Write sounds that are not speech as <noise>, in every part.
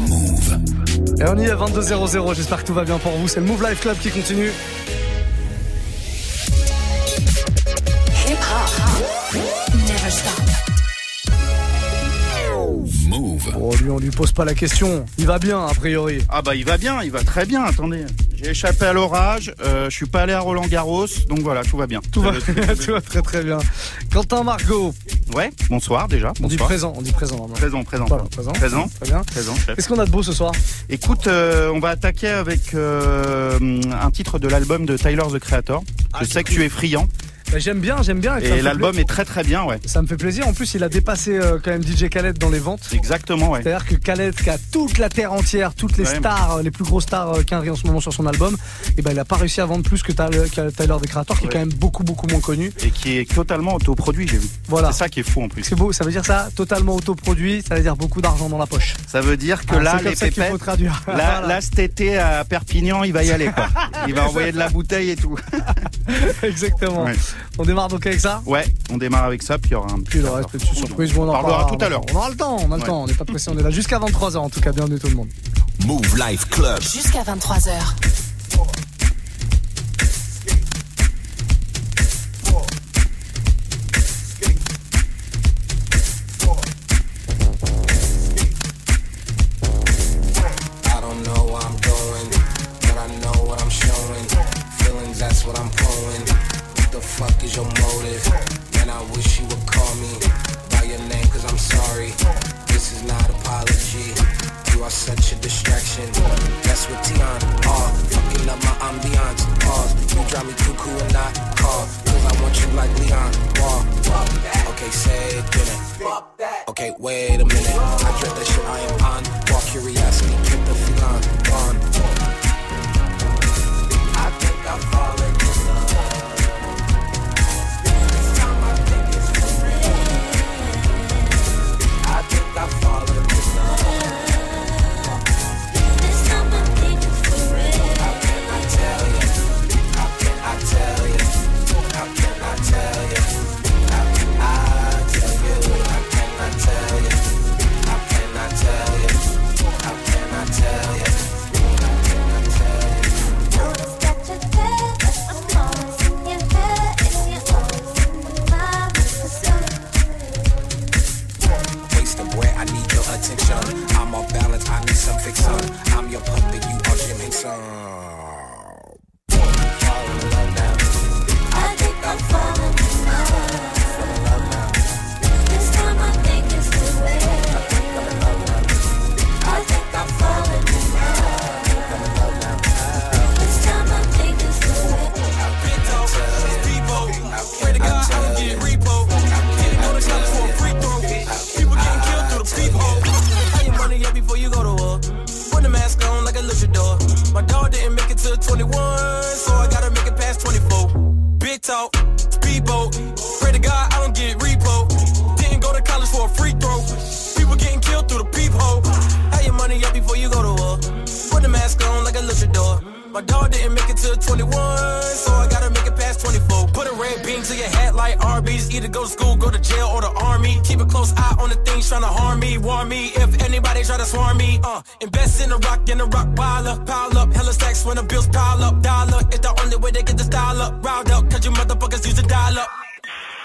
Move. Et on y est à 22.00, j'espère que tout va bien pour vous. C'est le Move Life Club qui continue. Hip -hop. Never stop. Move. Oh, lui, on lui pose pas la question. Il va bien, a priori. Ah bah, il va bien, il va très bien, attendez. J'ai échappé à l'orage, euh, je suis pas allé à Roland Garros, donc voilà, tout va bien. Tout, va, <laughs> tout va très très bien. Quentin Margot. Ouais, bonsoir déjà. On dit présent, on dit présent. Présent, présent. présent. Présent. Très bien. Présent, Qu'est-ce qu'on a de beau ce soir? Écoute, euh, on va attaquer avec euh, un titre de l'album de Tyler the Creator. je ah, sais que tu es friand. Bah, j'aime bien, j'aime bien. Et, l'album est très très bien, ouais. Ça me fait plaisir. En plus, il a dépassé euh, quand même DJ Khaled dans les ventes. Exactement, ouais. C'est-à-dire que Khaled, qui a toute la terre entière, toutes les stars, euh, les plus grosses stars euh, qu'un en ce moment sur son album, et eh ben il a pas réussi à vendre plus que Tyler, The Creator, qui est quand même beaucoup beaucoup moins connu. Et qui est totalement autoproduit, j'ai vu. Voilà. C'est ça qui est fou en plus. C'est beau, ça veut dire ça, totalement autoproduit, ça veut dire beaucoup d'argent dans la poche. Ça veut dire que ah, là, les pépettes, faut traduire. Là, là, cet été à Perpignan, il va y aller quoi. <laughs> il va envoyer de la bouteille et tout. Exactement. On démarre donc avec Ouais, on démarre avec ça, puis il y aura un petit. Puis le reste, petite surprise. on, en parlera tout à l'heure. On aura le temps, on a le temps, on n'est pas pressé, on est là jusqu'à 23h en tout cas. Bienvenue tout le monde. Move Life Club. Jusqu'à 23h. Okay, wait a minute. I dread that shit, I am like Arby's. Either go to school, go to jail, or the army. Keep a close eye on the things trying to harm me, warn me. If anybody try to swarm me, uh, invest in the rock, in the rock pile up, pile up. Hella stacks when the bills pile up, dollar. It's the only way they get the style up, riled up, cause you motherfuckers use a dial up.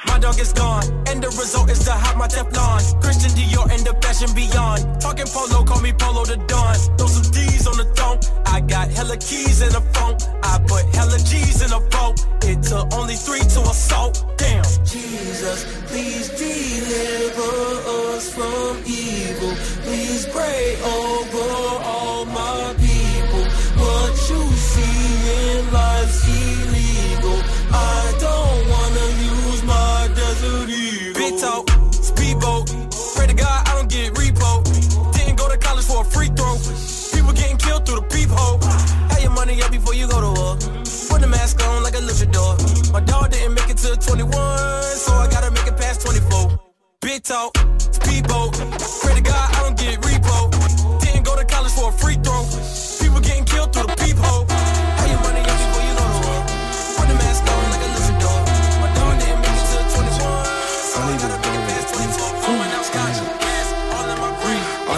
My dog is gone, and the result is to have my Teflon. Christian Dior and the fashion beyond. Talking polo, call me Polo the Don. Throw some D's on the throne. I got hella keys in a phone. I put hella G's in a boat. It took only three to assault. Damn. Jesus, please deliver us from evil. Please pray over all my people. What you see in life's healing. before you go to war. Put the mask on like a luchador. My dog didn't make it to 21, so I gotta make it past 24. Big talk, speedboat. Pray to God I don't get repo. Didn't go to college for a free throw. People getting killed through the peephole. A I brain.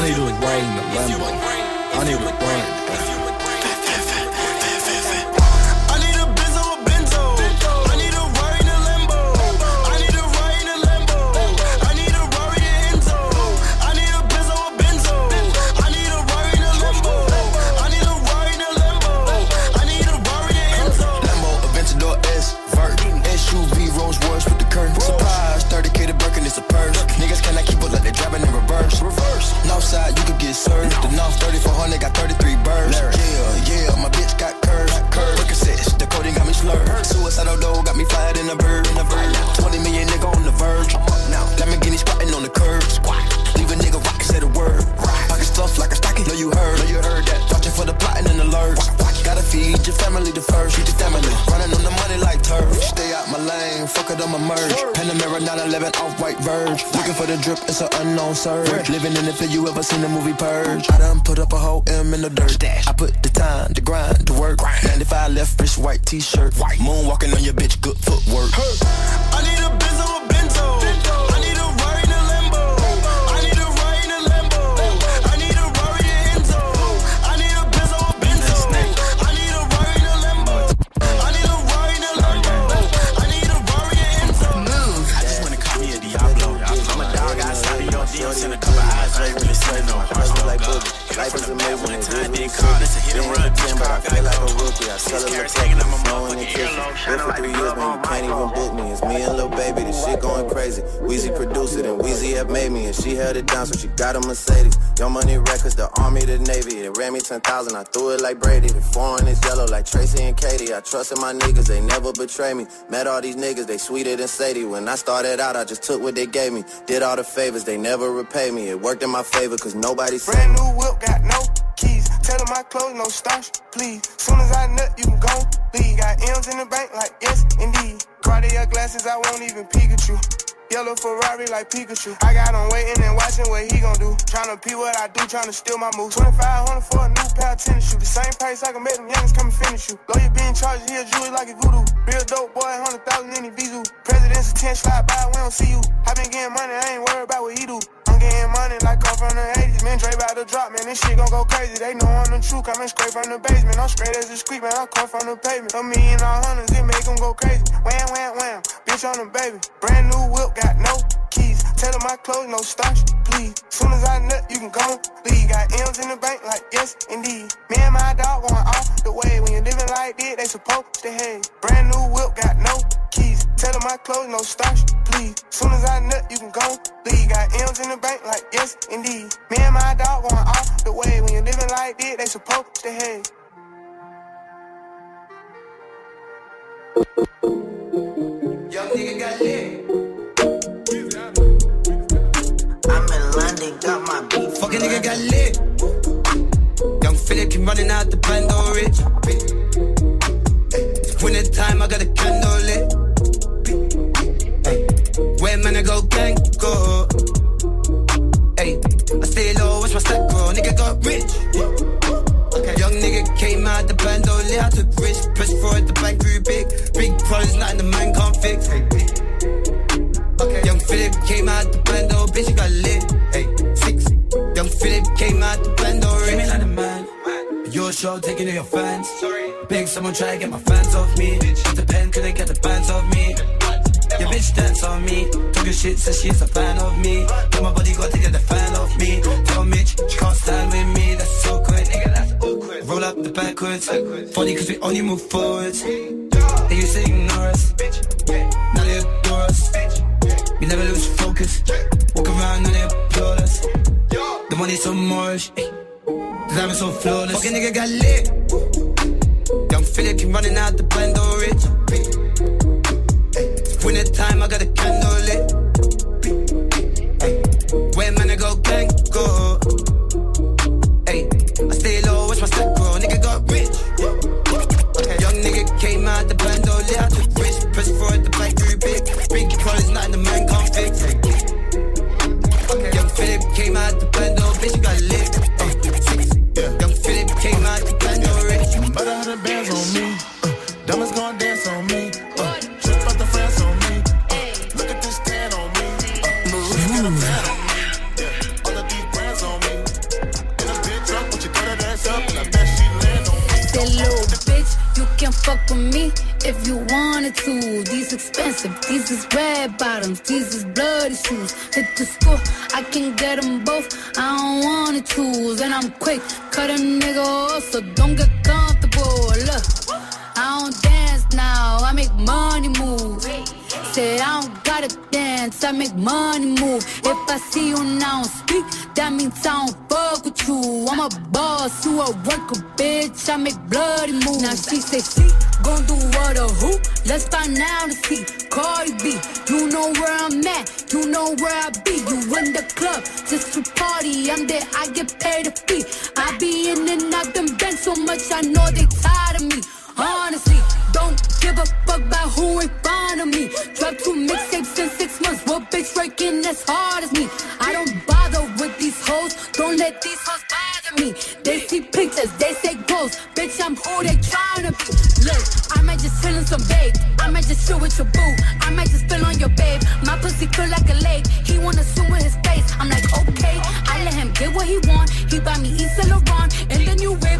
Need to bring the Lambo. I need a unknown surge. Living in the field, you ever seen the movie Purge? I done put up a whole M in the dirt. I put the time, the grind, the work. 95 left wrist, white t-shirt. White. Moonwalking on your bitch, good footwork. Like a rookie. I sell it taking on my motherfucking earlobe. Been for three years, man, you can't even book me. It's me and Lil Baby, this shit going crazy. Weezy produced it and Weezy have made me, and she held it down, so she got a Mercedes. Young Money Records, the Army, the Navy. It ran me 10,000, I threw it like Brady. The foreign is yellow like Tracy and Katie. I trusted my niggas, they never betray me. Met all these niggas, they sweeter than Sadie. When I started out, I just took what they gave me. Did all the favors, they never repay me. It worked in my favor, cause nobody Brand new whip, got no. Tell them my clothes, no starch, please. Soon as I nut, you can go leave. Got M's in the bank, like yes, indeed. Cartier glasses, I won't even Pikachu. Yellow Ferrari like Pikachu. I got him waiting and watching what he gon' do. Tryna pee what I do, tryna steal my moves. 2500 for a new pair of tennis shoes. The same price I can make them youngins come and finish you. Lawyer being charged here, jewelry like a voodoo. Real dope boy, 100,000 in the Vizu. President's attention slide by, we don't see you. I been getting money, I ain't worried about what he do getting money like I'm from the 80s. Man, Dre about to drop, man, this shit gon' go crazy. They know I'm the truth, coming straight from the basement. I'm straight as a squeak, man, I come from the pavement. A million all hundreds, it make them go crazy. Wham, wham, wham, bitch on the baby. Brand new whip, got no. Tell them my clothes, no starch, please. Soon as I nut, you can go leave. Got M's in the bank, like yes, indeed. Me and my dog going off the way. When you living like this, they supposed to hate. Brand new whip, got no keys. Tell them my clothes, no starch, please. Soon as I nut, you can go leave. Got M's in the bank, like yes, indeed. Me and my dog going off the way. When you living like this, they supposed to hate. Young nigga got lit. Nigga got lit. Young Philip keep running out the band all rich. Winter time, I got a candle lit. Where man I go gang go. Hey, I stay low, watch my stack grow. Nigga got rich. Okay. Young nigga came out the band lit. I took risk, press for it, the bank grew big. Big problems, nothing the man can't fix. Okay. Young Philip came out the band, oh bitch, got lit. Your show taking to your fans. Sorry. Big someone try to get my fans off me. Bitch, the pen couldn't get the bands off me. Your bitch dance on me. Talking shit, says she's a fan of me. Tell my body got to get the fan off me. Tell Mitch she can't stand with me. That's so awkward, nigga. That's awkward. Roll up the backwards. Funny cause we only move forwards. They used to ignore us. Now they adore us. We never lose focus. Walk around and they applaud us. The money's so moorish. The diamonds so flawless. Fucking nigga got lit. Young Philip keep running out the bando rich. Winter time, I got a candle lit. don't let these hoes bother me. They see pictures, they say ghosts. Bitch, I'm who they tryna be. Look, I might just chill in some babe. I might just chill with your boo. I might just spill on your babe. My pussy feel like a lake. He wanna swim with his face. I'm like, okay. I let him get what he want. He buy me East Laurent and the new whip.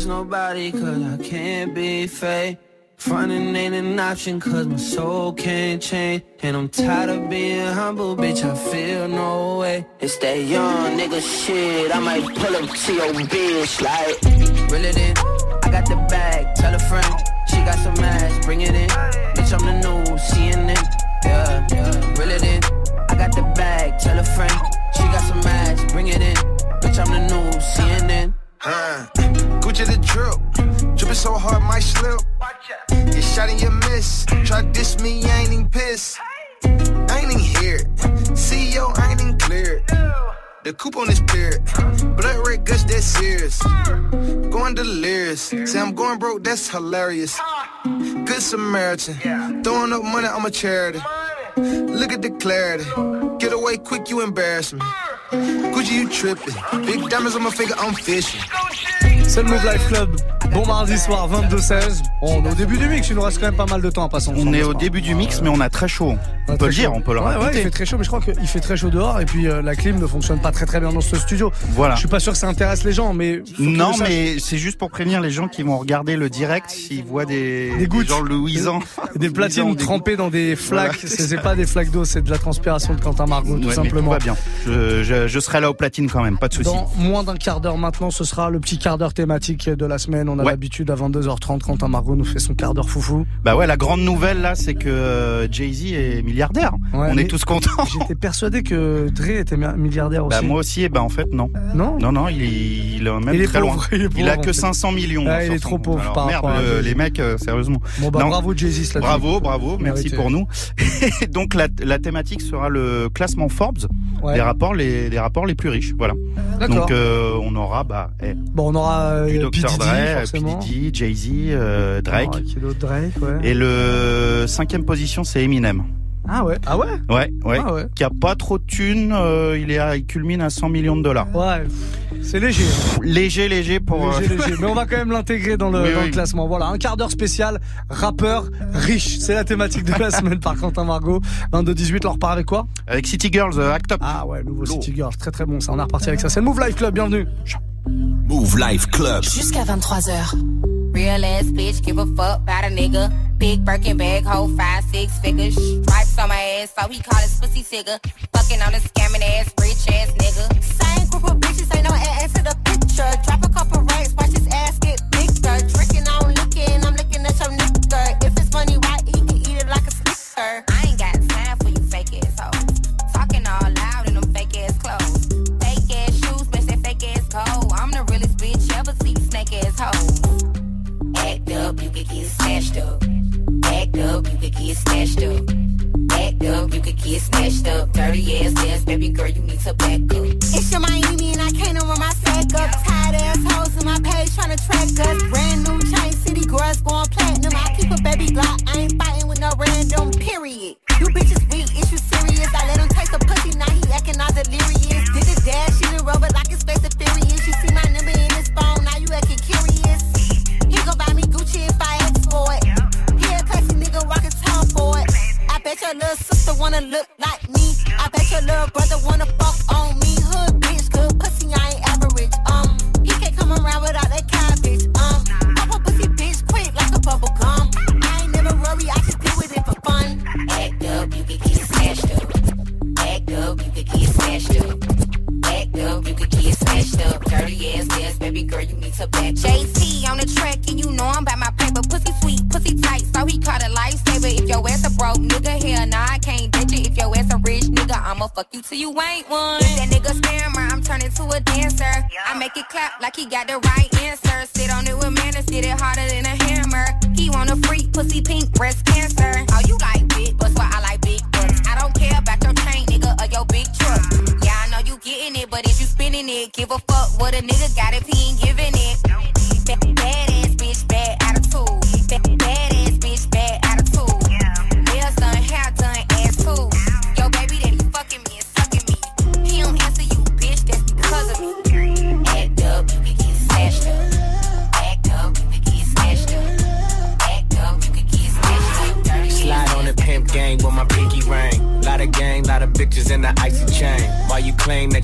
trust nobody cause I can't be fake. Frontin' ain't an option cause my soul can't change. And I'm tired of being humble, bitch, I feel no way. It's that young nigga shit, I might pull up to your bitch like. Reel it in, I got the bag, tell a friend. She got some ass, bring it in. Bitch, I'm the new CNN. Yeah, yeah, reel it in. I got the bag, tell a friend. She got some ass, bring it in. Bitch, I'm the new CNN. Gucci the drip, dripping so hard might slip. Get shot and you miss. Try diss me, ain't even pissed. Ain't even here. CEO, I ain't even cleared. The coupe on this period. Blood red gush, that's serious. Going delirious. Say I'm going broke, that's hilarious. Good Samaritan. Throwing up money, I'm a charity. Look at the clarity. Get away quick, you embarrass me. Gucci, you tripping. Big diamonds on my finger, I'm fishing. C'est le Move Life Club. Bon mardi soir, 22-16. On est au début du mix, il nous reste quand même pas mal de temps à passer ensemble. On est au début du mix, mais on a très chaud. On peut le dire, on peut le Ouais, ouais, il fait très chaud, mais je crois qu'il fait très chaud dehors et puis euh, la clim ne fonctionne pas très très bien dans ce studio. Voilà. Je suis pas sûr que ça intéresse les gens, mais. Non, mais c'est juste pour prévenir les gens qui vont regarder le direct s'ils voient des, Des gouttes. gens louisants. <laughs> Des platines des trempées dans des flaques, Voilà, c'est pas des flaques d'eau, c'est de la transpiration de Quentin Margot, Ouais, tout simplement. tout va bien. Je, je, je serai là au platine quand même, pas de souci. Dans moins d'un quart d'heure maintenant, ce sera le petit quart d'heure thématique de la semaine. On a Ouais. l'habitude à 22h30, Quentin Margot nous fait son quart d'heure foufou. Bah ouais, la grande nouvelle là, c'est que euh, Jay-Z est milliardaire. Ouais, on est tous contents. J'étais persuadé que Dre était mi- milliardaire aussi. Bah moi aussi, et bah en fait non. Non Non, non, il est, il est même Il est très pauvre, loin. <laughs> il Il a que en fait. 500 millions. Ah, hein, il est trop pauvre Alors, par merde, à les mecs, euh, sérieusement. Bon bah Non. bravo. Bravo, bravo, merci Mérité. pour nous. Et <laughs> donc la, la thématique sera le classement Forbes Ouais. des rapports les des rapports les plus riches, voilà. D'accord. Donc euh, on aura bah eh, Bon, on aura du euh. Dr Dre, P Jay-Z, euh, Drake. Ah, Drake, ouais. Et le cinquième position c'est Eminem. Ah ouais, ah ouais? Ouais, ouais. Ah ouais. Qui a pas trop de thunes, euh, il est à, il culmine à 100 millions de dollars. Ouais, c'est léger. hein. Léger, léger pour. euh, Léger, léger. <laughs> Mais on va quand même l'intégrer dans, le, Oui, dans oui. le classement. Voilà, un quart d'heure spécial, rappeur riche. C'est la thématique de la <laughs> semaine par Quentin Margot. 22-18, on repart avec quoi? Avec City Girls, euh, Act Up. Ah ouais, nouveau City Girls, très très bon ça. On est reparti avec ça. C'est le Move Life Club, bienvenue. Move Life Club. Jusqu'à 23h. Real ass bitch, give a fuck about a nigga. Big Birkin bag, hold five, six figures. Stripes on my ass, so he call his pussy sigger. Fucking on a scamming ass, rich ass nigga. Same group of bitches, ain't no ass to the picture. Drop a couple racks, watch his ass get bigger. Drinking, I'm looking, I'm looking at your nigga. If it's funny, why he can eat it like a snicker?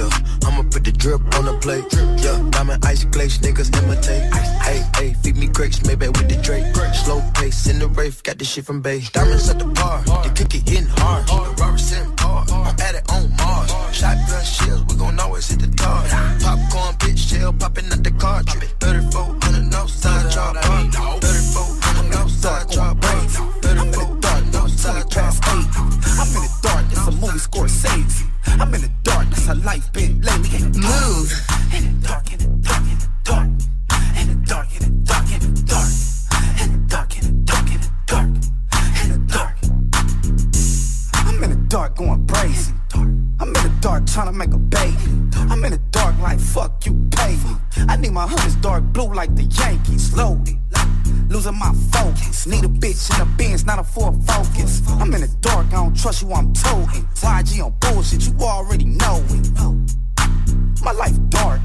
Yeah, I'ma put the drip on the plate. Yeah, diamond ice glaze, niggas imitate. Hey, hey, feed me grapes, maybe with the Drake. Slow pace in the rave, got this shit from Bay. Diamonds at the bar, the cookie hitting hard. The Robert in par, I'm at it on Mars. Shotgun shells, we gon' always hit the tar. Popcorn, bitch, shell popping out the cartridge. 3400 no side drop, 3400 no side drop, 3400 no side drop. I'm in the dark, it's a movie Scorsese. I'm in the dark, that's how life been lately. Move. In the dark, in the dark, in the dark. In the dark, in the dark, in the dark. In the dark, in the dark, in the dark. In the dark. I'm in the dark going crazy. I'm in the dark trying to make a baby. I'm in the dark like fuck you pay me. I need my hoodies dark blue like the Yankees. Loaded. Losing my focus. Need a bitch in a Benz, not a Ford Focus. I'm in the dark, I don't trust you, I'm toting. YG on bullshit, you already know it. My life dark.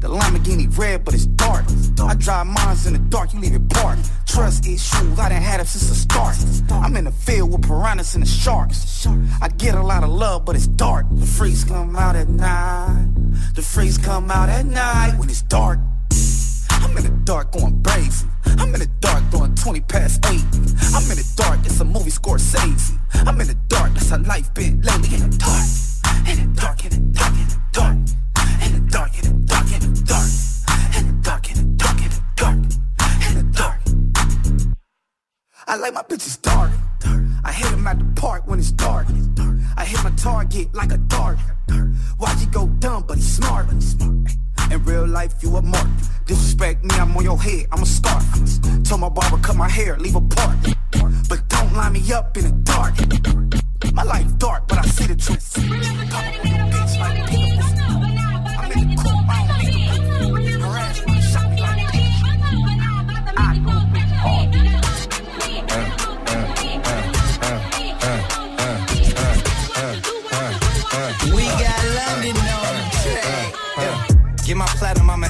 The Lamborghini red, but it's dark. I drive mines in the dark, you leave it parked. Trust issues, I done had them since the start. I'm in the field with piranhas and the sharks. I get a lot of love, but it's dark. The freaks come out at night. The freaks come out at night when it's dark. I'm in the dark going crazy. I'm in the dark doing 20 past 8. I'm in the dark, it's a movie Scorsese. I'm in the dark, that's how life been lately. In the dark, in the dark, in the dark, in the dark. In the dark, in the dark, in the dark. In the dark, in the dark, in the dark. In the dark. I like my bitches dark. I hit him at the park when it's dark. I hit my target like a dart. Why'd you go dumb, but he's smart? In real life, you a mark. Disrespect me, I'm on your head, I'm a star. Tell my barber, cut my hair, leave a part. But don't line me up in the dark. My life dark, but I see the truth. Like I'm I don't need shot me. I Get my platinum, I'm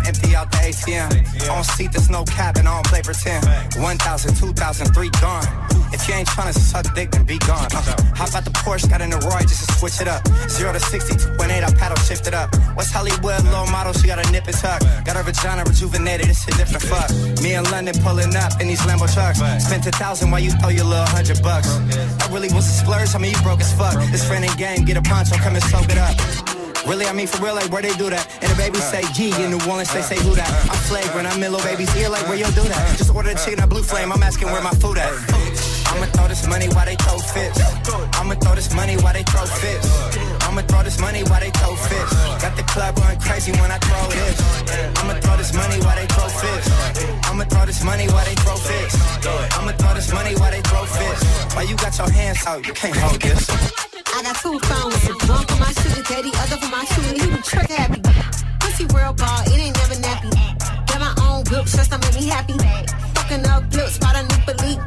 6 p.m. On seat, there's no cap, and I don't play pretend. 1,000, 2,000, 3 gone. If you ain't tryna suck dick, then be gone. Uh, hop out the Porsche, got in the Roy just to switch it up. 0 to 60, 2.8, I paddle shift it up. What's Hollywood, low model, she got a nip and tuck. Got her vagina rejuvenated, it's a different fuck. Me in London pulling up in these Lambo trucks. Spent a thousand while you throw your little hundred bucks. I really was a splurge, I mean, you broke as fuck. This friend and game, get a poncho, come and soak it up. Really, I mean for real, like where they do that. And the baby say G in New Orleans, they say who that. I'm flagrant, I'm in little baby's ear, like where you do that. Just order the chicken at Blue Flame, I'm asking where my food at. I'ma throw this money while they throw fits. I'ma throw this money while they throw fits. I'ma throw this money while they throw fists. Got the club going crazy when I throw this. I'ma throw this money while they throw fists. I'ma throw this money while they throw fists. I'ma throw this money while they throw fists. Why you got your hands out? You can't hold this. I got two phones, one for my sugar daddy, other for my shooter. He be trick happy. Pussy real ball, it ain't never nappy. Got my own whip, just to make me happy. Fucking up blips, spot a new belief.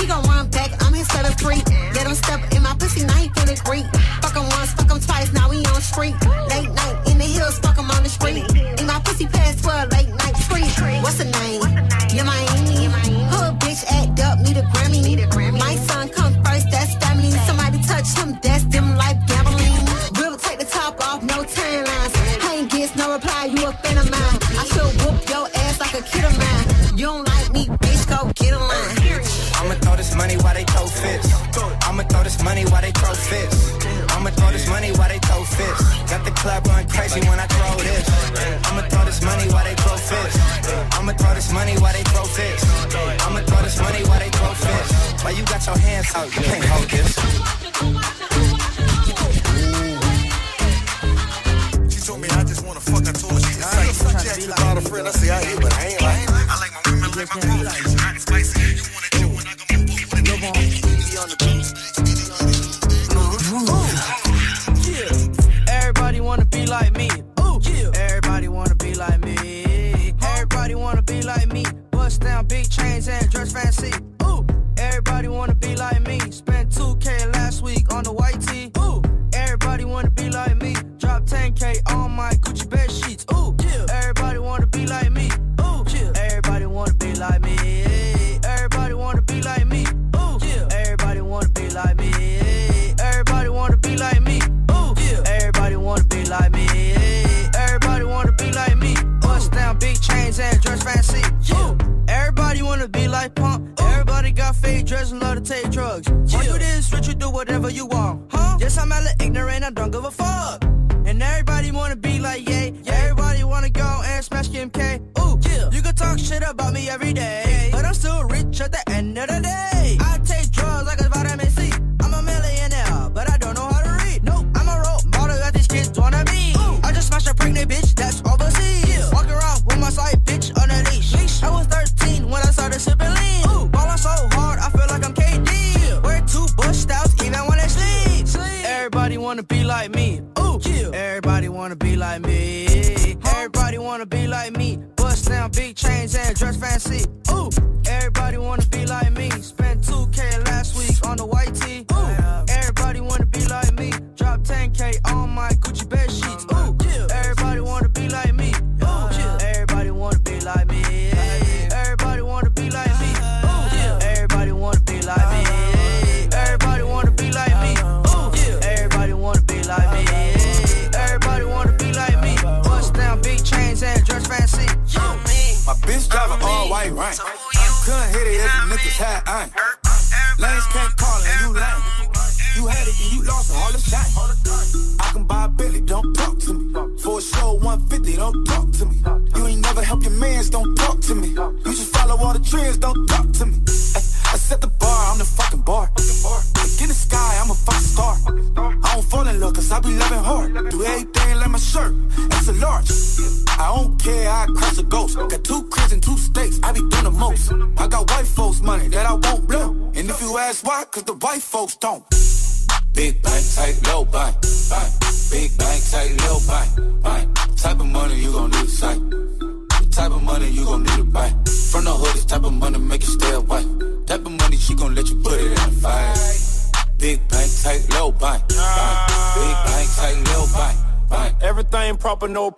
He gon' run back, I'm his set of three. Let him step in my pussy, now he get a green. Fuck him once, fuck him twice, now we on street. Late night in the hills, fuck him on the street. In my pussy past 12, late night street. What's the name? Your mind. See when I throw this. I'ma throw this money while they throw fists. I'ma throw this money while they throw fists. I'ma throw this money while they throw fists. Why you got your hands out? You can't hold this.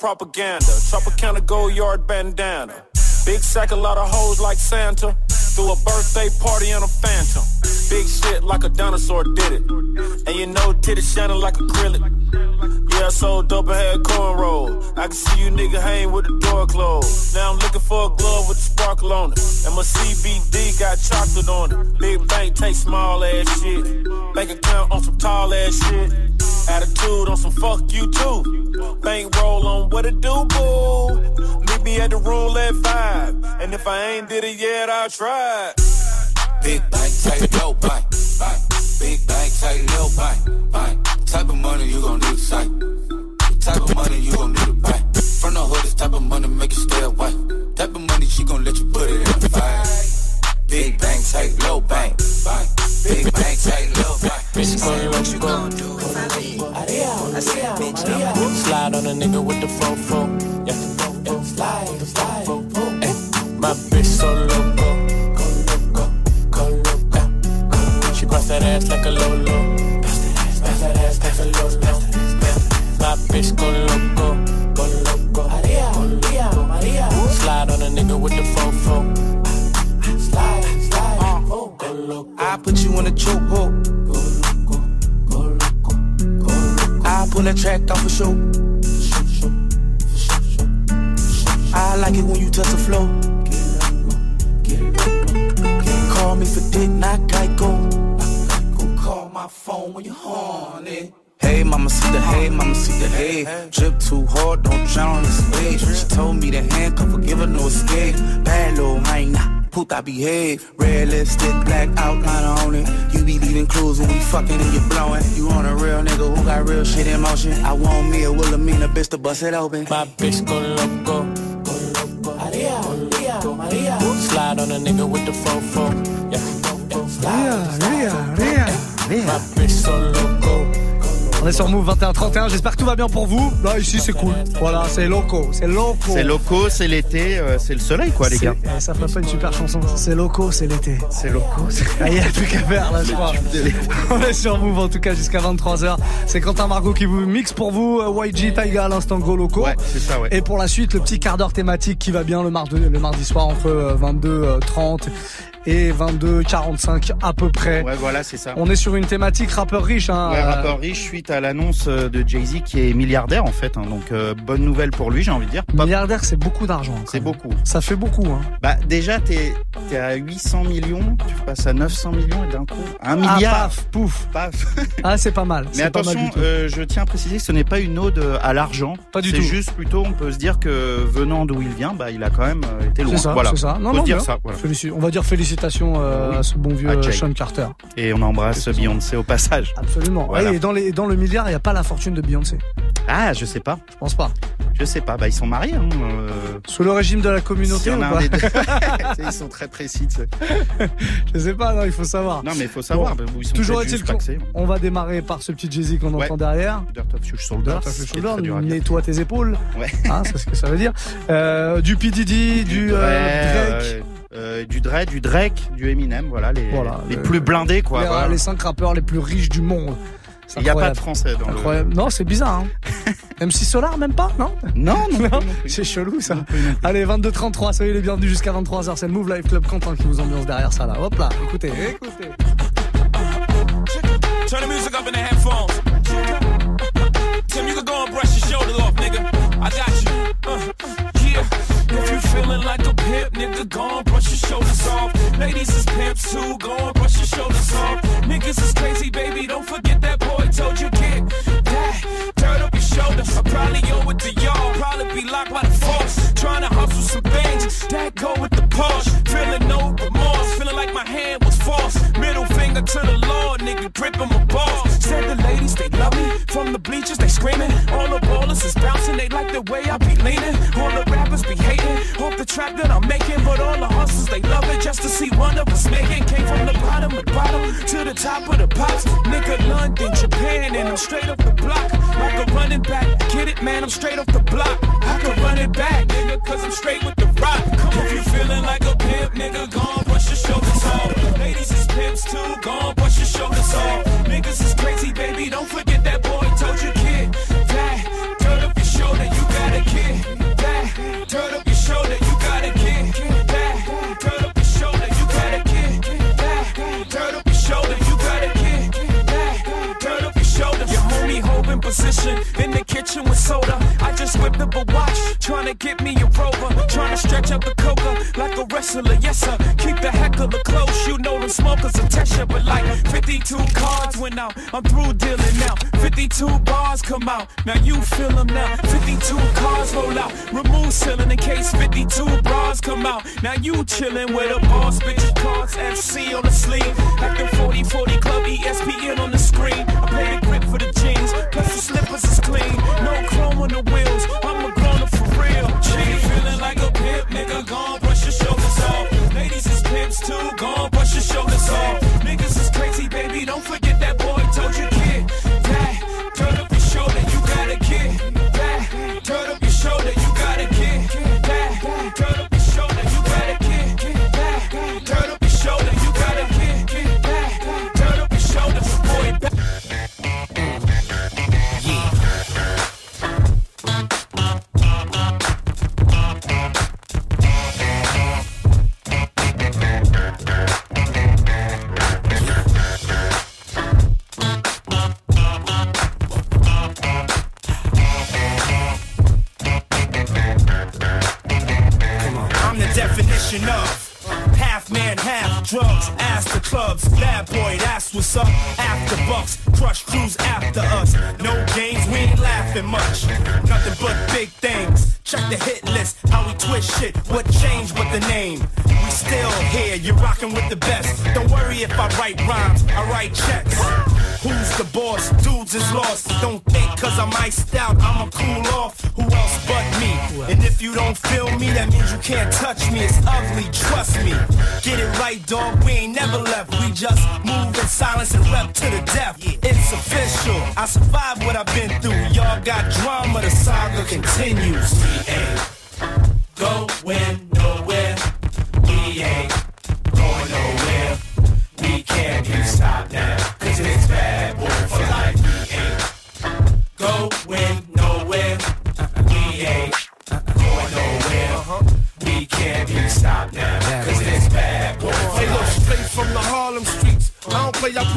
propaganda. Tropicana go yard bandana. Big sack, a lot of hoes like Santa. Do a birthday party in a phantom. Big shit like a dinosaur did it. And you know titty shining like acrylic. Yeah, I sold double head cornrow. I can see you nigga hang with the door closed. Now I'm looking for a glove with a sparkle on it. And my CBD got chocolate on it. Big bank take small ass shit. Make a count on some tall ass shit. Attitude on some fuck you too. Bankroll on what it do, boo. Meet me at the rule at five. And if I ain't did it yet, I'll try. Big bank, take low bank, bank. Big bank, take low bank, bank. Type of money you gon' need to sight. Type of money you gon' need to buy. From the hood, this type of money make you stay away. Type of money she gon' let you put it in the fire. Big bank, take low bank. Big bank, take low bank. Bitch, tell me what you gon' do if I leave. I said, bitch, I'm Slide on a nigga with the fofo. Yeah, yeah. slide, slide. Ay, my bitch so loco. Go loco, go loco. She bust that ass like a lolo. Bust that ass, bust that ass like a lolo. My bitch go loco, go loco. Slide on a nigga with the fofo. I put you in a chokehold. I pull that track off a show. I like it when you touch the floor. Call me for dick, not Geico. Call my phone when you're horny. Hey, mama, see the hey, mama, see the hey. Drip too hard, don't drown on the stage. She told me to handcuff her, give her no escape. Bad little hyena, puta behave. Red lipstick, black outline on it. You be leaving clues when we fucking and you blowing. You on a real nigga who got real shit in motion. I want me a Wilhelmina bitch to bust it open. My bitch go loco, go loco. Maria, Maria, Maria. Slide on a nigga with the fofo. Yeah, Ria, Ria, Ria. My bitch so loco. On est sur Move 21-31, j'espère que tout va bien pour vous. Là, ici, c'est cool. Voilà, c'est loco, c'est loco. C'est loco, c'est l'été, euh, c'est le soleil quoi les gars. eh, ça ferait pas une super chanson. C'est loco, c'est l'été. C'est loco. Ah, Il y a plus qu'à faire là, je crois. On est sur Move en tout cas jusqu'à 23h. C'est Quentin Margot qui vous mixe pour vous. euh, YG Taiga l'instant Go Loco. Ouais, c'est ça ouais. Et pour la suite, le petit quart d'heure thématique qui va bien le mardi, le mardi soir entre euh, 22h30 et 22h45 à peu près. Ouais voilà c'est ça. On est sur une thématique rappeur riche. Hein, Ouais, rappeur riche suite à l'annonce euh, de Jay-Z qui est milliardaire en fait. hein. donc euh, bonne nouvelle pour lui j'ai envie de dire. Pas- Milliardaire, c'est beaucoup d'argent. C'est beaucoup. Ça fait beaucoup. Hein. Bah déjà t'es es à 800 millions, tu passes à 900 millions et d'un coup un milliard. Ah, paf, pouf. Paf. <laughs> Ah, c'est pas mal. Mais c'est mal attention, euh, je tiens à préciser que ce n'est pas une ode à l'argent. Pas du C'est tout. juste plutôt, on peut se dire que venant d'où il vient, bah, il a quand même été loin. C'est ça, voilà. c'est ça. Non, Faut non, dire ça. Voilà. On va dire félicitations euh, Oui. à ce bon vieux. Sean Carter. Et on embrasse Beyoncé au passage. Absolument. Voilà. Ouais, et dans, les, dans le milliard, il n'y a pas la fortune de Beyoncé. Ah, je sais pas. Je pense pas. Je sais pas. Bah, ils sont mariés. Hein, euh, Sous le régime de la communauté en ou pas deux. <laughs> <laughs> Ils sont très précis. Je sais pas, non, il faut savoir. Non, mais il faut savoir. Bon. bah, ils sont Toujours est-il qu'on on va démarrer par ce petit Jay-Z qu'on Ouais. entend derrière. Dirt of dire. nettoie tes épaules. Ouais. Hein, c'est ce que ça veut dire. Euh, du P. Diddy, du, euh, Drake. Euh, du Dre, du Drake, du Eminem, voilà les, Voilà, les le- plus blindés quoi. les, voilà. les cinq rappeurs les plus riches du monde. Il n'y a pas de français dans Incroyable. Non, c'est bizarre. Hein. <laughs> MC Solar, même pas, non. Non, <laughs> non, non, non plus. C'est chelou ça. Allez, 22-33, soyez les bienvenus jusqu'à 23h. C'est le Move Live Club Quentin qui vous ambiance derrière ça là. Hop là, écoutez, écoutez. Turn the music up in the headphones. Tim, you can go and brush your shoulders off, nigga. I got you. Uh, yeah. If you feeling like a pimp, nigga, go shoulders off. Ladies is pimps too, go and brush your shoulders off. Niggas is crazy, baby, don't forget that boy told you get that. Dirt up your shoulders. I probably owe it to y'all. Probably be locked by the force. Trying to hustle some things that go with the Porsche. Feeling no remorse, feeling like my hand was false. Middle finger to the Lord, nigga, gripping my balls. Said the ladies, they love me. From the bleachers, they screaming. All the ballers is bouncing, they like the way I be leaning. All the rappers be hating. Off the track that I'm making, but all the they love it just to see one of us making. Came from the bottom of the bottom to the top of the pops. Nigga, London, Japan, and I'm straight off the block. Like a running back. Get it, man, I'm straight off the block. I can run it back, nigga, cause I'm straight with the rock. Come if you feeling like a pimp, nigga, go in the kitchen with soda. I just whipped up a watch, trying to get me a rover. Trying to stretch out the coca like a wrestler, yes sir. Keep the heck of heckler close, you know them smokers test ya. But like 52 cards went out, I'm through dealing now. 52 bars come out, now you feel them now. 52 cars roll out, remove ceiling in case 52 bras come out. Now you chillin' with a boss, bitch, cards FC on the sleeve. The 40 40 Club ESPN on the screen. I the for the jeans, plus the slippers is clean. No chrome on the wheels, I'm a grown up for real. She feeling like a pimp, nigga, gon' brush your shoulders off. Ladies is pimps too, gon' brush your shoulders off. No.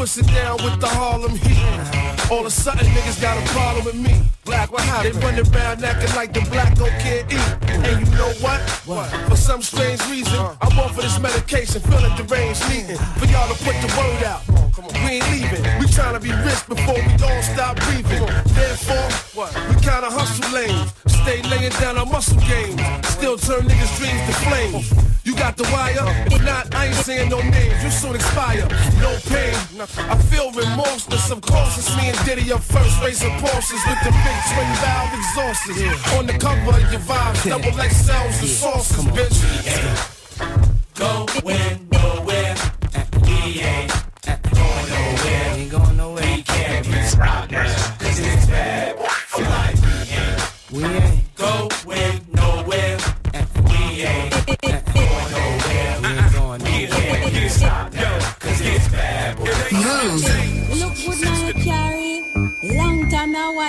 Don't play, I push it down with the Harlem heat. All of a sudden, niggas got a problem with me. Black, what happened? They running around acting like the black don't can't eat. And you know what? What? For some strange reason, I'm off for this medication, feeling deranged, needing for y'all to put the word out. We ain't leaving. We trying to be rich before we all stop breathing. Therefore, we kinda hustle lanes. Stay laying down our muscle games. Still turn niggas' dreams to flames. You got the wire? Not, I ain't saying no names. You soon expire. No pain. I feel remorse. Of course, it's me and Diddy up first, racing Porsches with the big twin valve exhausts. On the cover of your vibes, double XLs and sauces, bitch. Going nowhere.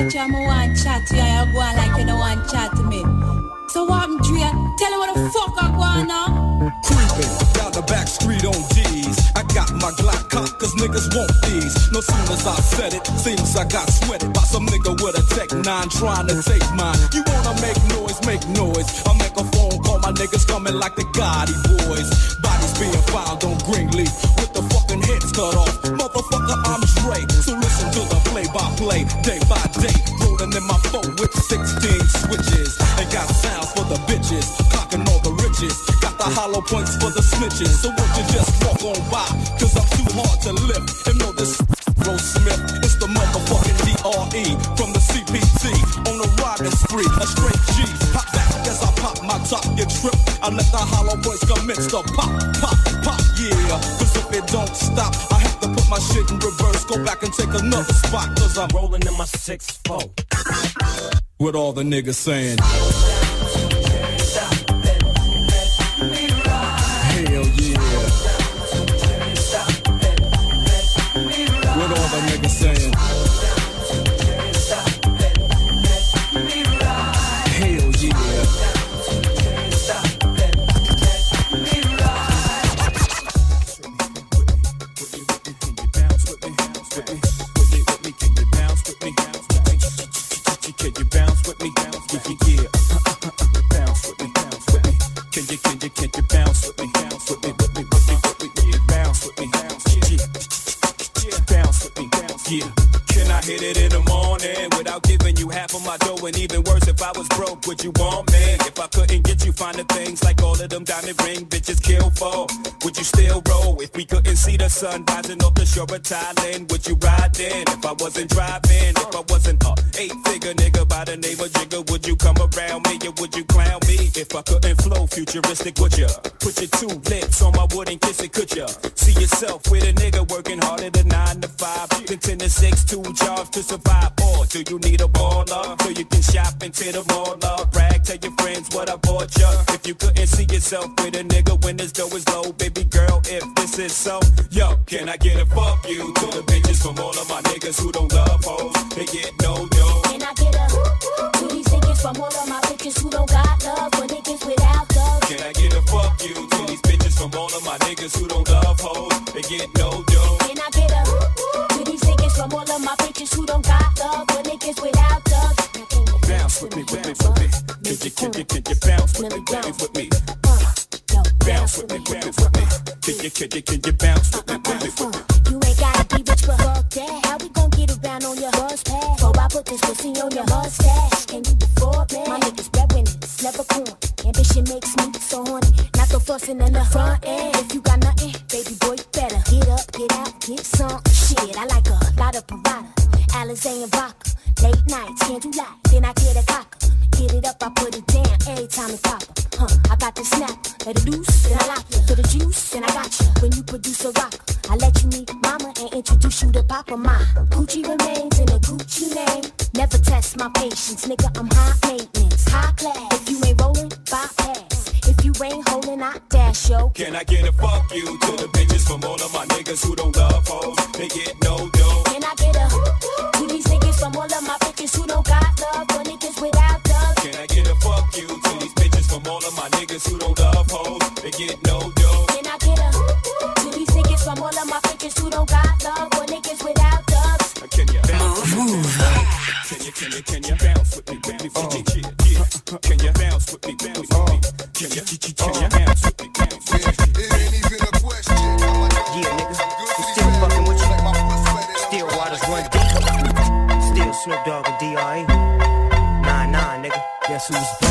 Watch you, I want chat to you. You go on like you don't want chat to me. So what I'm Dre? Tell me what the fuck I go on now. Creeping down the back street on G's. I got my Glock cocked cause niggas want these. No soon as I said it, seems I got sweated by some nigga with a tech nine trying to take mine. You wanna make noise, make noise. I make a phone call, my niggas coming like the Gotti boys. Play day by day. Rolling in my phone with 16 switches. And got sounds for the bitches, cocking all the riches. Got the hollow points for the snitches. So won't you just walk on by? Cause I'm too hard to lift. And know this Rose Smith, it's the motherfucking DRE from the CPT. On the riding spree, a straight G. Pop back as I pop my top, get tripped. I let the hollow points commence to pop, pop, pop, yeah. Cause if it don't stop, Reverse. Go back and take another spot. Cause I'm rolling in my 6-4. With all the niggas saying. Hell yeah. What all the niggas saying? Sun rising off the shore of Thailand, would you ride then? If I wasn't driving, if I wasn't a eight-figure nigga by the name of Jigga, would you come around me or would you clown me? If I couldn't flow futuristic, would ya? Put your two lips on my wood and kiss it, could ya? See yourself with a nigga working harder than nine to five, then ten to six, two jobs to survive. Or do you need a baller so you can shop into the mall? Brag, what I bought ya. If you couldn't see yourself with a nigga when this dough is low, baby girl, if this is so, yo, can I get a fuck you to the bitches from all of my niggas who don't love hoes? They get no dough. Can I get a to these niggas from all of my bitches who don't got love for niggas without love? Can I get a fuck you to these bitches from all of my niggas who don't love hoes? They get no dough. Can I get a to these niggas from all of my bitches who don't got love for niggas without love? Bounce with me, with me, with me. Can you, can you, can you bounce with me, uh, baby, with me? Bounce with me, bounce with me. Can you, can you, can you bounce with me. Uh, uh, you ain't gotta be rich, but fuck that. How we gon' get around on your horse pad? Oh, I put this pussy on your horse stash. Can you afford that? My niggas breadwinners, never corn. Ambition makes me so horny. Not so fussing in the front end. If you got nothing, baby boy, better get up, get out, get some shit. I like a lot of pirata, Alizé and vodka. Late nights, Can you lie? then I get a up, I put it down every time it proper. Huh, I got the snap, let it loose, then I lock you to the juice, then I got you. When you produce a rock, I let you meet mama and introduce you to Papa. My Gucci remains in a Gucci name. Never test my patience, nigga. I'm high maintenance, high class. If you ain't rolling, bypass. If you ain't holding, I dash yo. Can I get a fuck you to the bitches from all of my niggas who don't love hoes? They get Can you, bounce with me. Can you bounce with me. Can you, can you bounce with me. It ain't even a question. Yeah, nigga, we still fucking with you. Still waters run deep. Still Snoop Dogg and D.R.E. Nah, nah, nigga. Guess who's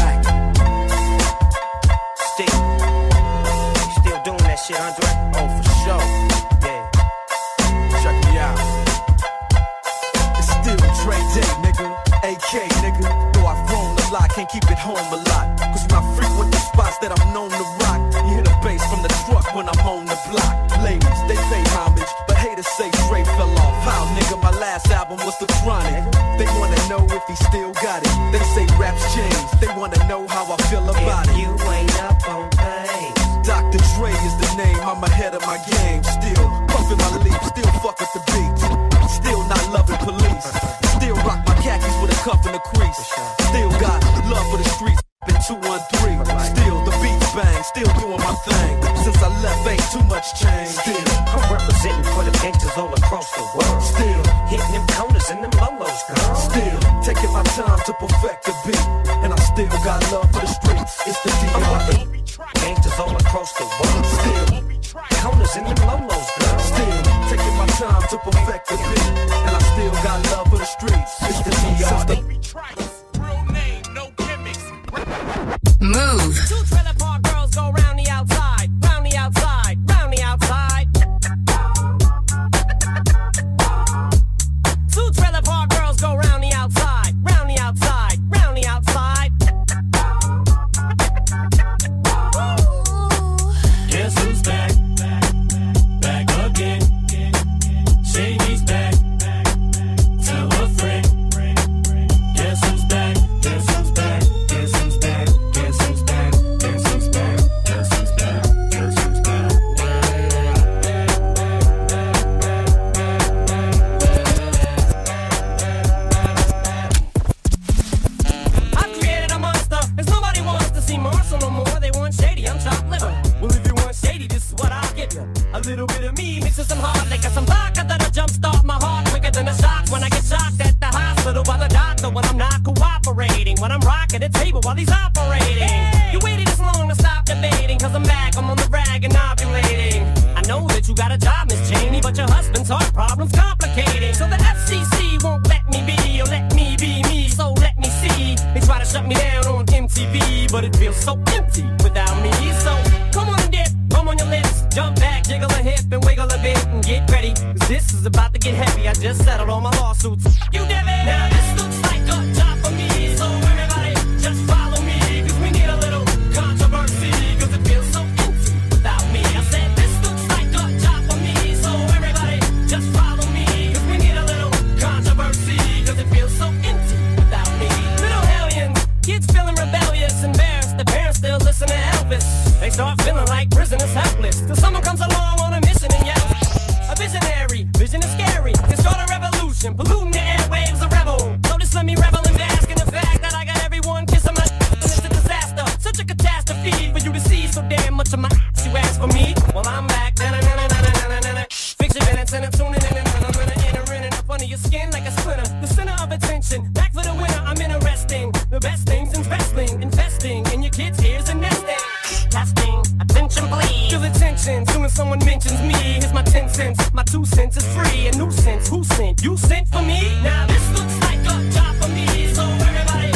Broadcasting, attention please. Feel attention, soon as someone mentions me. Here's my ten cents, my two cents is free. A nuisance, who sent? You sent for me? Now this looks like a job for me, so everybody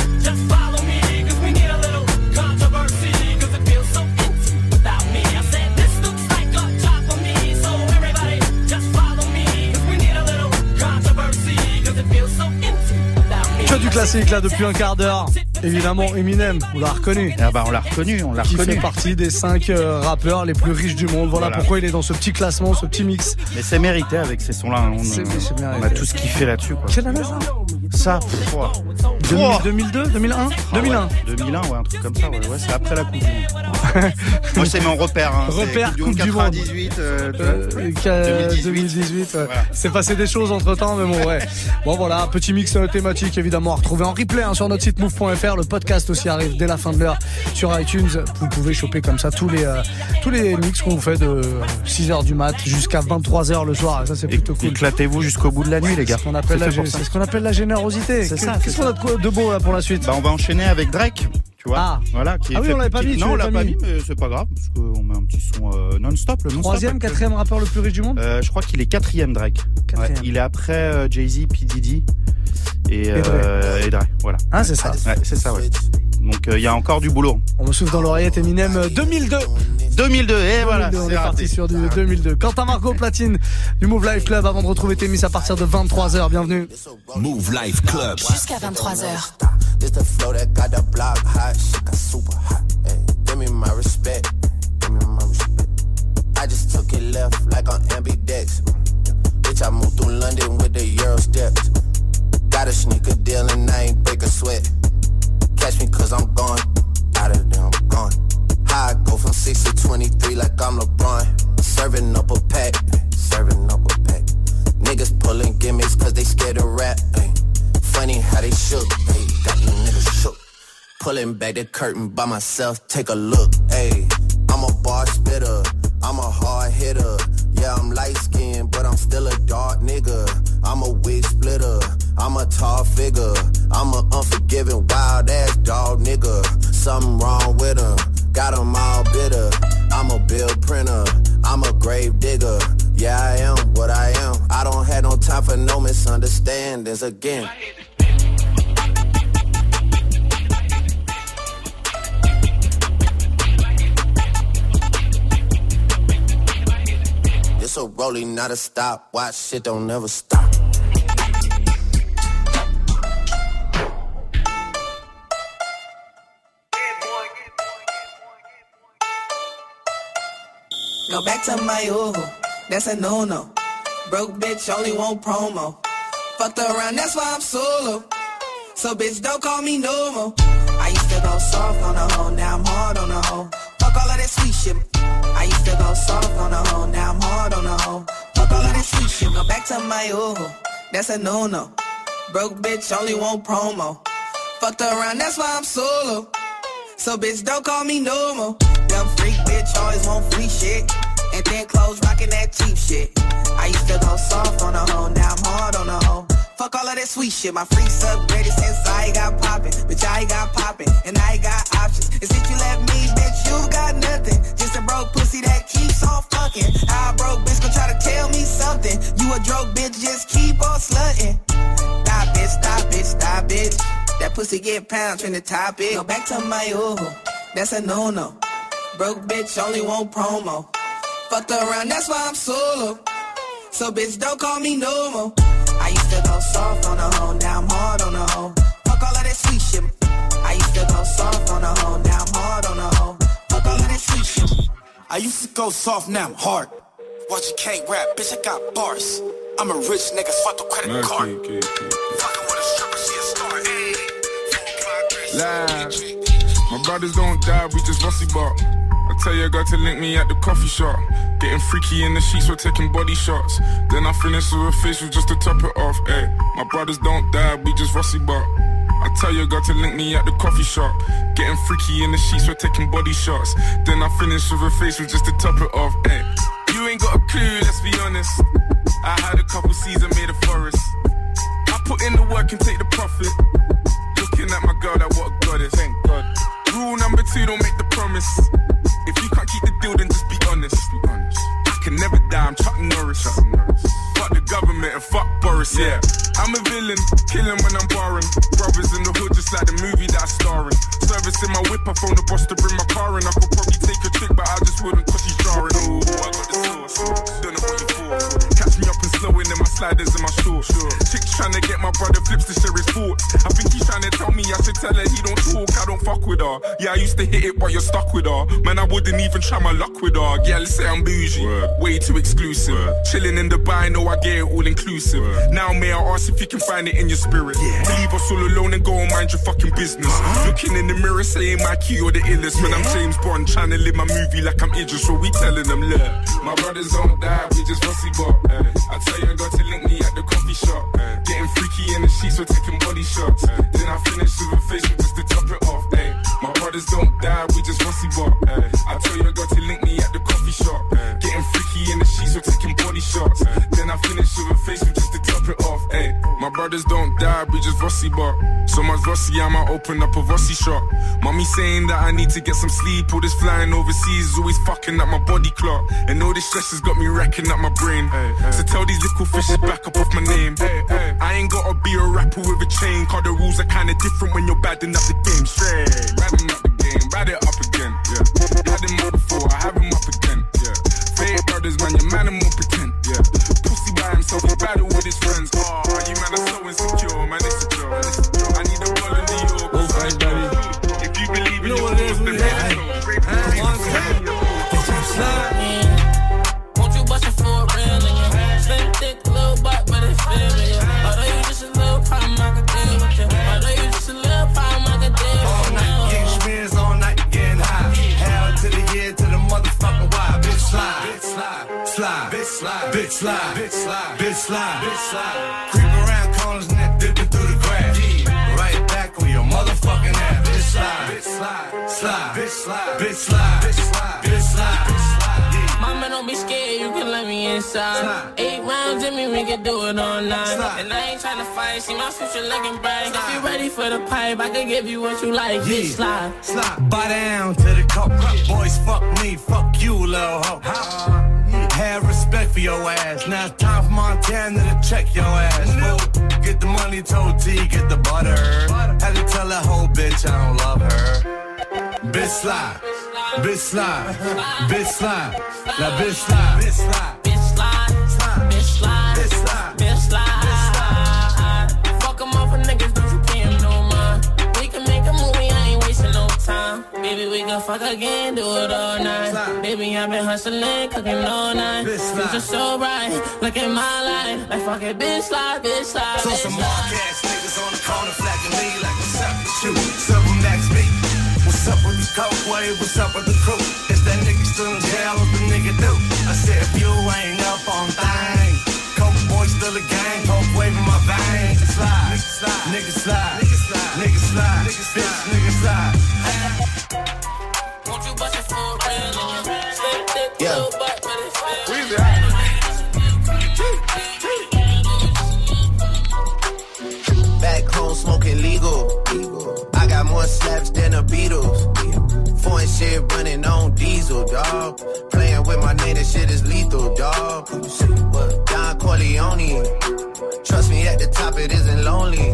classique là depuis un quart d'heure. Évidemment, Eminem, on l'a reconnu. Ah bah on l'a reconnu, on l'a Qui reconnu. fait partie des 5 rappeurs les plus riches du monde. Voilà, Voilà. pourquoi il est dans ce petit classement, ce petit mix. Mais c'est mérité avec ces sons-là. hein. On, C'est- c'est on mérité. a tous kiffé là-dessus. Quelle année ça ouah. 2000, Ouah. 2002, 2001, Ah 2001. ouais, 2001, ouais, un truc comme ça. Ouais, ouais, c'est après la Coupe du Monde. <laughs> Moi, c'est mon repère. Hein. Repère Coupe du Monde. 98. euh, tu vois. Euh, qu'à 2018, ouais. C'est passé des choses entre temps, mais bon, ouais. Bon, voilà, petit mix euh, thématique évidemment à retrouver en replay hein, sur notre site move.fr. Le podcast aussi arrive dès la fin de l'heure sur iTunes. Vous pouvez choper comme ça tous les, euh, tous les mix qu'on vous fait de 6h du mat jusqu'à 23h le soir. Ça, c'est plutôt cool. Éclatez-vous jusqu'au bout de la nuit, les gars. C'est la ce qu'on appelle la générosité. C'est ça, Qu'est-ce qu'on a de, quoi- de beau là pour la suite Bah, on va enchaîner avec Drake. Tu vois Ah. voilà, qui Ah oui, on l'avait pas mis, Non, on l'a pas mis. mais c'est pas grave, parce qu'on met un petit son euh, non-stop. le non-stop Troisième, quatrième rappeur le plus riche du monde Euh, je crois qu'il est quatrième Drake. Quatrième. Ouais, il est après euh, Jay-Z, P. Diddy et, euh, et Dre. Voilà. Ah, c'est ça. Ouais, c'est ça, ouais. Donc euh, il y a encore du boulot. On me souffle dans l'oreillette Eminem euh, 2002. 2002, et voilà, 2002, on est parti sur du 2002. Quentin Marco Platine du Move Life Club avant de retrouver tes miss à partir de 23h. Bienvenue. Move Life Club. Jusqu'à 23h. This the flow that got the block hot, shit got super hot. Ay, give me my respect, give me my respect. I just took it left like on curtain by myself, take a look, not a stop. Watch shit don't never stop. Go back to my old, that's a no-no. Broke bitch only want promo. Fucked around, that's why I'm solo. So bitch, don't call me no more. I used to go soft on the hoe, now I'm hard on the hoe. Fuck all of that sweet shit. I used to go soft on the hoe, now I'm hard on the hoe. That sweet shit. Go back to my old, that's a no-no. Broke bitch only want promo. Fucked around, that's why I'm solo. So bitch, don't call me no more. Them freak bitch always want free shit. And then clothes rocking that cheap shit. I used to go soft on the hoe, now I'm hard on the hoe. Fuck all of that sweet shit. My freaks upgraded since I got poppin'. Bitch, I got poppin', and I got options. And since you left me, bitch, you got nothing. Just a broke pussy that keeps on fucking. A broke bitch gon' try to tell me something. You a broke bitch, just keep on slutting. Stop bitch, stop bitch, stop bitch. That pussy get pounds from the top it. Go back to my old, that's a no-no. Broke bitch only want promo. Fucked around, that's why I'm solo. So bitch, don't call me no more. I used to go soft on the hoe, now I'm hard on the hoe. Fuck all of that sweet shit. I used to go soft on the hoe, now I'm hard on the hoe. Fuck all of that sweet shit. I used to go soft, now I'm hard. Watch you can't rap, bitch, I got bars. I'm a rich nigga, fuck the credit card. Fucking with a stripper, she a star. Live. My brothers don't die, we just rusty bark. Tell your girl to link me at the coffee shop. Getting freaky in the sheets, we're taking body shots. Then I finish with a facial just to top it off. Ay, my brothers don't die, we just rusty bark. I tell your girl to link me at the coffee shop. Getting freaky in the sheets, we're taking body shots. Then I finish with a facial just to top it off. Ay, you ain't got a clue, let's be honest. I had a couple seasons made a forest. I put in the work and take the profit. Looking at my girl, that what a goddess. Thank God. Rule number two, don't make the promise. If you can't keep the deal, then just be honest. Be honest. I can never die, I'm Chuck Norris. Chuck Norris. Fuck the government and fuck Boris, yeah. I'm a villain, killing when I'm barring. Brothers in the hood, just like the movie that I'm starring. Service in my whip, I phone the boss to bring my car in. I could probably take a trick, but I just wouldn't cause he's jarring. Ooh, I got the sauce. Don't know what you for. Up in my sliders and my shorts. Chicks trying to get my brother flips to share his thoughts. I think he's trying to tell me I should tell her he don't talk, I don't fuck with her. Yeah, I used to hit it, but you're stuck with her. Man, I wouldn't even try my luck with her. Yeah, let's say I'm bougie, way too exclusive. Chilling in Dubai, know I get it all inclusive. Now, may I ask if you can find it in your spirit? To leave us all alone and go and mind your fucking business. Looking in the mirror, saying my key or the illest. When I'm James Bond, trying to live my movie like I'm Idris, so we telling them, look, my brothers don't die, we just fussy bop. Tell you, I got to link me at the coffee shop. Getting freaky in the sheets, we're taking body shots. Then I finish with a facial just to top it off. Ay. My brothers don't die, we just fussy bop. I tell you, I got to link me at the coffee shop. Getting freaky in the sheets, we're taking body shots. Then I finish with a facial just to top it off. Ay. My brothers don't die, we just fussy bop. So much fussy, I might open up a fussy shop. Mommy saying that I need to get some sleep. All this flying overseas is always fucking up my body clock. And all this stress has got me racking up my brain. So tell these little fishes back up off my name. I ain't gotta be a rapper with a chain. Cause the rules are kinda different when you're badding up the game. Straight. Badding up the game, ride it up again. Yeah. Had him up before, I have him up again. Yeah. Fake brothers, man, your man, I'm more pretend. Yeah. Pussy by himself, he battle with his friends. Oh, you man are so insecure, man, it's a joke. man, it's a joke. I need a ball in New York. Oh, baby. If you believe in your moves, then slide, bitch slide, bitch slide, bitch slide, bitch slide, bitch slide. Creep around corners and that dipping through the grass. Right back on your motherfucking ass. Bitch slide, bitch slide, slide, bitch slide, bitch slide, bitch slide, bitch slide. Mama, don't be scared, you can let me inside. Eight rounds in me, we can do it all night. And I ain't tryna fight, see my future looking bright. If you ready for the pipe, I can give you what you like. Bitch, slide. Slide. Bow down to the cup. Boys, fuck me, fuck you, little hoe. Have respect for your ass. Now it's time for Montana to check your ass. Fool. Get the money, told T, get the butter. Had to tell that whole bitch I don't love her. Bitch slide, bitch slide, bitch slide, now bitch slide. Bitch slide, bitch slide, bitch slide, bitch slide. Baby, we can fuck again, do it all night. Baby, I've been hustling, cooking all night. Future so bright, look at my life. Like fuck it, bitch slide, bitch slide, So bitch some mark ass niggas on the corner flagging me like what's up with you? What's up with Max B? What's up with the coke wave? What's up with the crew? Is that nigga still in jail? What the nigga do? I said if you ain't up on thing, coke boy still a gang, coke wave in my veins. Slide, nigga slide, nigga slide, nigga slide, nigga slide, bitch, nigga slide. Won't you bust it for a real? Thick, Yeah. but it's real. Back home smoking legal. I got more slaps than the Beatles. Foreign shit running on diesel, dog. Playing with my name, that shit is lethal, dog. Don Corleone. Trust me, at the top it isn't lonely.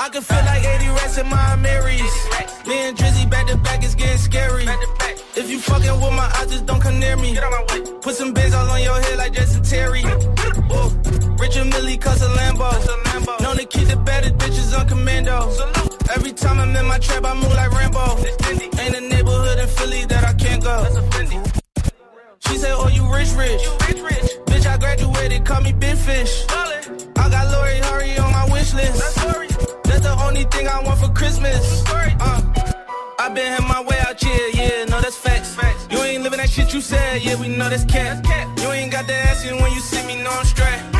I can feel like 80 rats in my Marys. Me and Drizzy back to back is getting scary. If you fucking with my eyes, just don't come near me. Put some bins all on your head like Jason Terry. Whoa. Richard Mille cuss a Lambo. Known to keep the better bitches on commando. Every time I'm in my trap, I move like Rambo. Ain't a neighborhood in Philly that I can't go. She said, Oh, you rich, rich. Bitch, I graduated, call me Big Fish. I got Lori Harvey on my wish list. That's the only thing I want for Christmas. Uh, been had my way out here, yeah, no, that's facts. You ain't living that shit you said, yeah, we know that's cat. You ain't got the ass in when you see me, know I'm straight.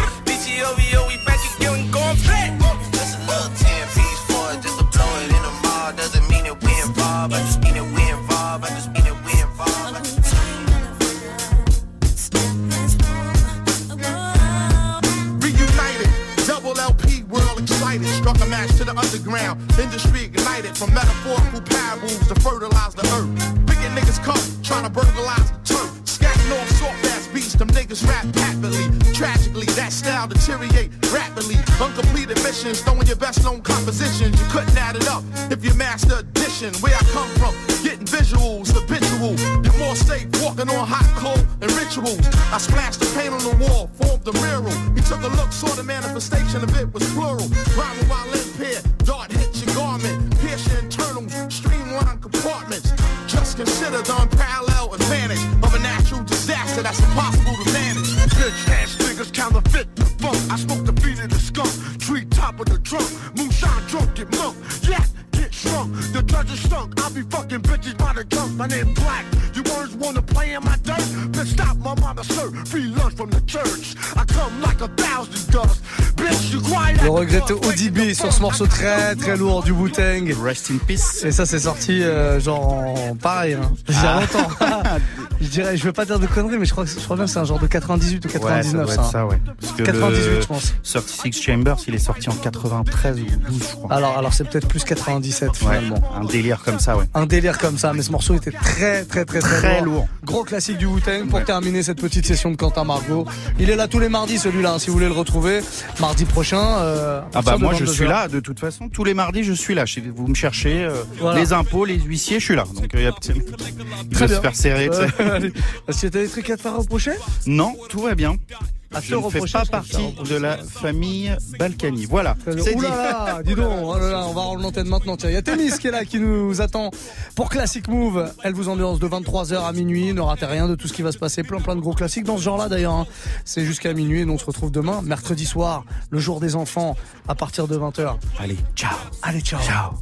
Struck a match to the underground. Industry ignited from metaphorical parables to fertilize the earth. Wicked niggas come, trying to burglarize them niggas rap happily. Tragically, that style deteriorate rapidly. Uncompleted missions, throwing your best known compositions. You couldn't add it up if you master addition. Where I come from, getting visuals, habitual. You're more safe walking on hot coal and rituals. I splashed the paint on the wall, formed a mural. He took a look, saw the manifestation of it was plural. Rhyming while impaired, dart hits your garment, pierce your internals, streamline compartments. Just consider the unparalleled advantage that's impossible to manage. Bitch ass niggas counterfeit the funk. I smoke the feet of the skunk, tree top of the trunk. Moonshine drunk, get monk. Yeah, get shrunk. The judge is stunk. I be fucking bitches by the junk. My name Black. You words wanna play in my dirt? Bitch, stop my mama, sir. Free lunch from the church. I come like a thousand dust. Le regretté ODB sur ce morceau très très lourd du Wu-Tang. Rest in peace. Et ça c'est sorti euh, genre en- pareil, hein, il y a Ah. longtemps. <laughs> je dirais, je veux pas dire de conneries, mais je crois que je crois bien que c'est un genre de 98 ou Ouais, ça 99 doit ça. être ça, ouais. Parce que 98 le je pense. 36 Chambers, il est sorti en 93 ou 12, je crois. Alors alors c'est peut-être plus 97 Ouais, finalement. un délire comme ça, ouais. Un délire comme ça, mais ce morceau était très très très très, Très lourd. Gros classique du Wu-Tang pour terminer cette petite session de Quentin Margot. Il est là tous les mardis celui-là, hein, si vous voulez le retrouver. Mardi prochain. euh, Ah bah moi je 22 suis heures. là de toute façon tous les mardis je suis là Chez- vous me cherchez euh, Voilà. les impôts les huissiers je suis là donc il y a il Très se faire serrer. Euh. Est-ce que t'as des trucs à te faire reprocher non tout va bien À te je ne fais reprocher, pas partie de la famille Balkany voilà c'est Ouh dit là <laughs> là, dis donc, oh là là, on va rendre l'antenne maintenant. Tiens, il y a Témis qui est là, qui nous attend pour Classic Move. Elle vous ambiance de 23h à minuit. Ne ratez rien de tout ce qui va se passer. Plein, plein de gros classiques dans ce genre-là d'ailleurs. hein. C'est jusqu'à minuit. Donc on se retrouve demain, mercredi soir, le jour des enfants, à partir de 20h. allez ciao Allez, ciao. ciao